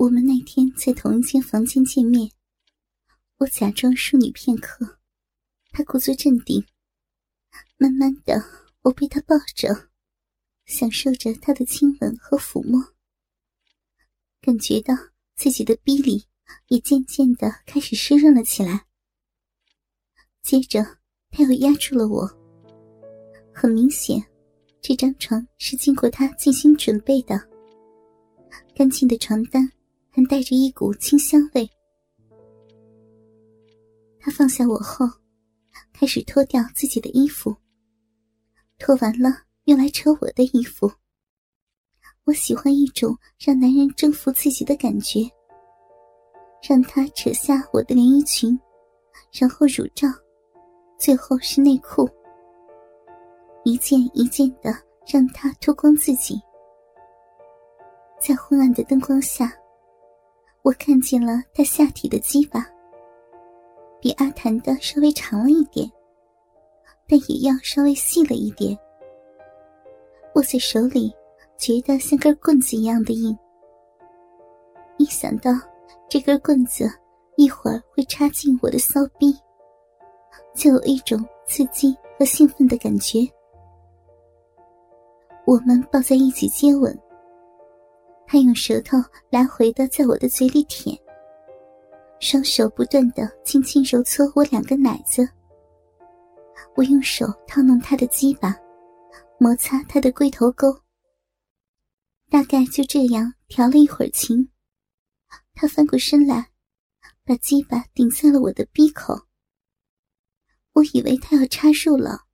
我们那天在同一间房间见面，我假装淑女片刻，他故作镇定。慢慢的，我被他抱着，享受着他的亲吻和抚摸，感觉到自己的逼里也渐渐的开始湿润了起来。接着，他又压住了我。很明显，这张床是经过他精心准备的，干净的床单。带着一股清香味。他放下我后，开始脱掉自己的衣服。脱完了，又来扯我的衣服。我喜欢一种让男人征服自己的感觉。让他扯下我的连衣裙，然后乳罩，最后是内裤，一件一件的让他脱光自己。在昏暗的灯光下。我看见了他下体的鸡巴，比阿谭的稍微长了一点，但也要稍微细了一点。握在手里，觉得像根棍子一样的硬。一想到这根棍子一会儿会插进我的骚逼，就有一种刺激和兴奋的感觉。我们抱在一起接吻。他用舌头来回的在我的嘴里舔，双手不断的轻轻揉搓我两个奶子。我用手套弄他的鸡巴，摩擦他的龟头沟。大概就这样调了一会儿情，他翻过身来，把鸡巴顶在了我的鼻口。我以为他要插入了，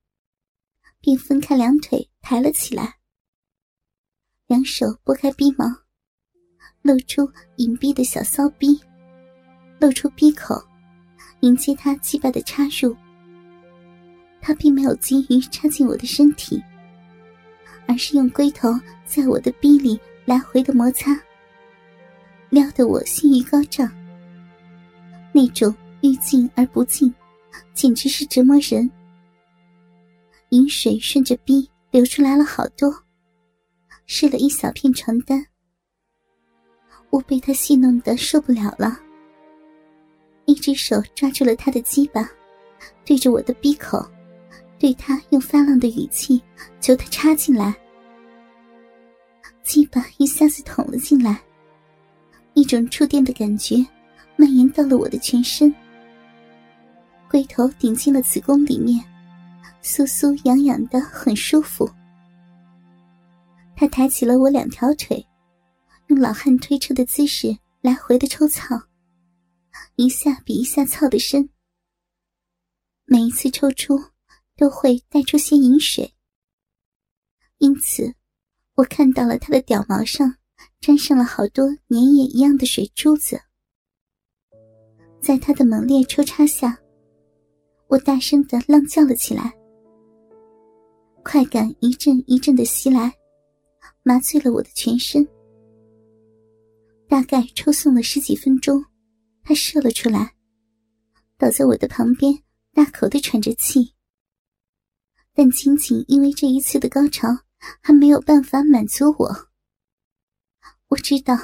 便分开两腿抬了起来，两手拨开鼻毛。露出隐蔽的小骚逼，露出逼口，迎接他击败的插入。他并没有急于插进我的身体，而是用龟头在我的逼里来回的摩擦，撩得我性欲高涨。那种欲进而不进，简直是折磨人。饮水顺着逼流出来了好多，湿了一小片床单。我被他戏弄的受不了了，一只手抓住了他的鸡巴，对着我的鼻口，对他用发浪的语气求他插进来。鸡巴一下子捅了进来，一种触电的感觉蔓延到了我的全身，龟头顶进了子宫里面，酥酥痒痒的，很舒服。他抬起了我两条腿。用老汉推车的姿势来回的抽草，一下比一下操的深。每一次抽出都会带出些饮水，因此我看到了他的屌毛上沾上了好多粘液一样的水珠子。在他的猛烈抽插下，我大声的浪叫了起来，快感一阵一阵的袭来，麻醉了我的全身。大概抽送了十几分钟，他射了出来，倒在我的旁边，大口的喘着气。但仅仅因为这一次的高潮还没有办法满足我。我知道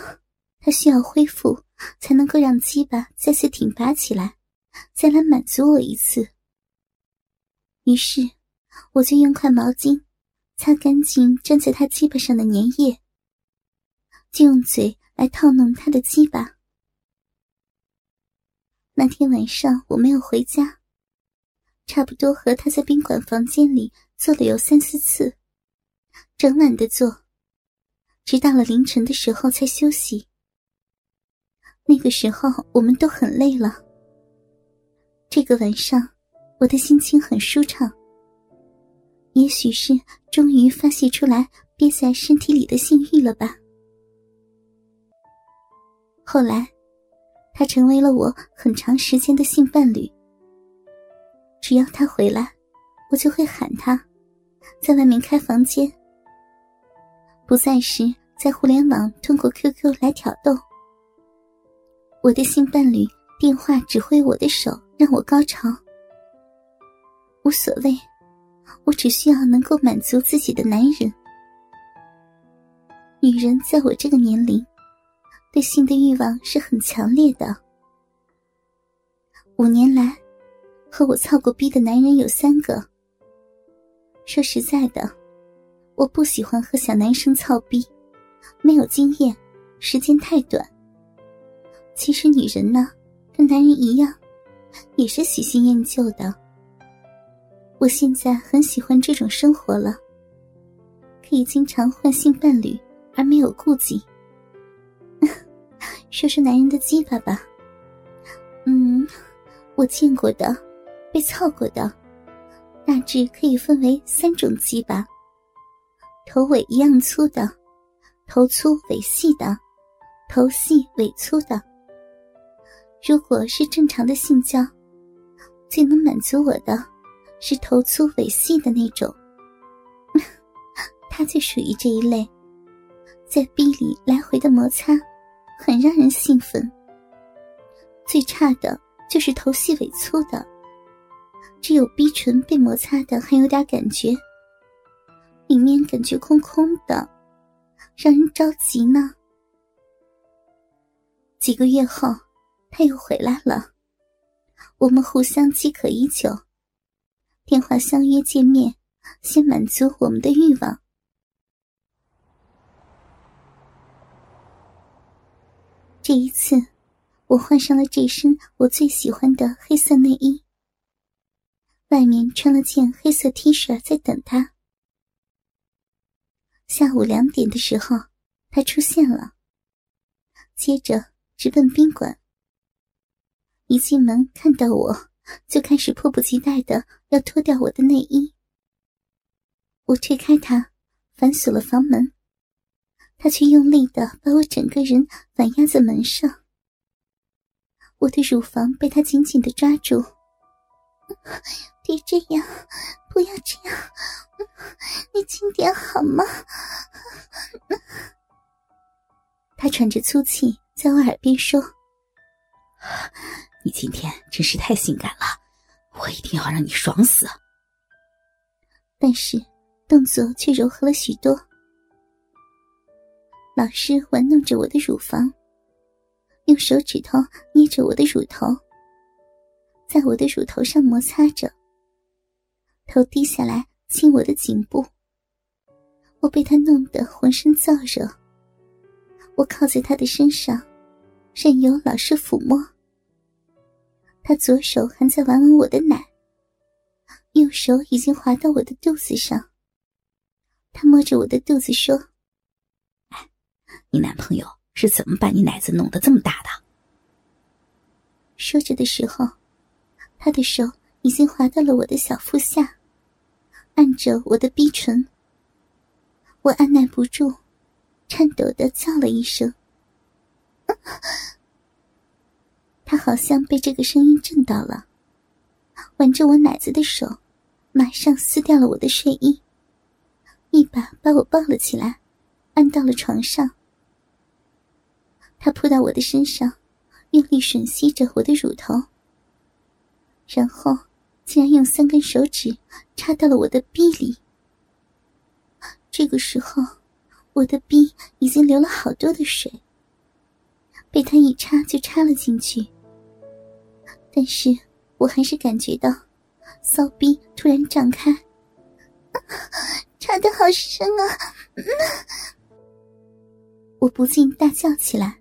他需要恢复，才能够让鸡巴再次挺拔起来，再来满足我一次。于是，我就用块毛巾擦干净粘在他鸡巴上的粘液，就用嘴。来套弄他的鸡巴。那天晚上我没有回家，差不多和他在宾馆房间里做了有三四次，整晚的做，直到了凌晨的时候才休息。那个时候我们都很累了。这个晚上我的心情很舒畅，也许是终于发泄出来憋在身体里的性欲了吧。后来，他成为了我很长时间的性伴侣。只要他回来，我就会喊他，在外面开房间，不再是在互联网通过 QQ 来挑逗。我的性伴侣电话指挥我的手，让我高潮，无所谓，我只需要能够满足自己的男人。女人在我这个年龄。对性的欲望是很强烈的。五年来，和我操过逼的男人有三个。说实在的，我不喜欢和小男生操逼，没有经验，时间太短。其实女人呢，跟男人一样，也是喜新厌旧的。我现在很喜欢这种生活了，可以经常换性伴侣而没有顾忌。说说男人的鸡巴吧，嗯，我见过的，被操过的，大致可以分为三种鸡巴：头尾一样粗的，头粗尾细的，头细尾粗的。如果是正常的性交，最能满足我的，是头粗尾细的那种。他就属于这一类，在壁里来回的摩擦，很让人兴奋。最差的就是头细尾粗的，只有逼唇被摩擦的还有点感觉，里面感觉空空的，让人着急呢。几个月后。他又回来了，我们互相饥渴已久，电话相约见面，先满足我们的欲望。这一次，我换上了这身我最喜欢的黑色内衣，外面穿了件黑色 T 恤，在等他。下午两点的时候，他出现了，接着直奔宾馆。一进门看到我，就开始迫不及待的要脱掉我的内衣。我推开他，反锁了房门，他却用力的把我整个人反压在门上。我的乳房被他紧紧的抓住，别这样，不要这样，你轻点好吗？他喘着粗气，在我耳边说。你今天真是太性感了，我一定要让你爽死。但是动作却柔和了许多，老师玩弄着我的乳房，用手指头捏着我的乳头，在我的乳头上摩擦着，头低下来亲我的颈部。我被他弄得浑身燥热，我靠在他的身上，任由老师抚摸。他左手还在玩玩我的奶，右手已经滑到我的肚子上。他摸着我的肚子说：“，你男朋友是怎么把你奶子弄得这么大的？”说着的时候，他的手已经滑到了我的小腹下，按着我的逼唇。我按耐不住，颤抖的叫了一声。他好像被这个声音震到了，挽着我奶子的手，马上撕掉了我的睡衣，一把把我抱了起来，按到了床上。他扑到我的身上，用力吮吸着我的乳头，然后竟然用三根手指插到了我的逼里。这个时候，我的逼已经流了好多的水，被他一插就插了进去。但是我还是感觉到，骚逼突然张开，插的好深啊！我不禁大叫起来。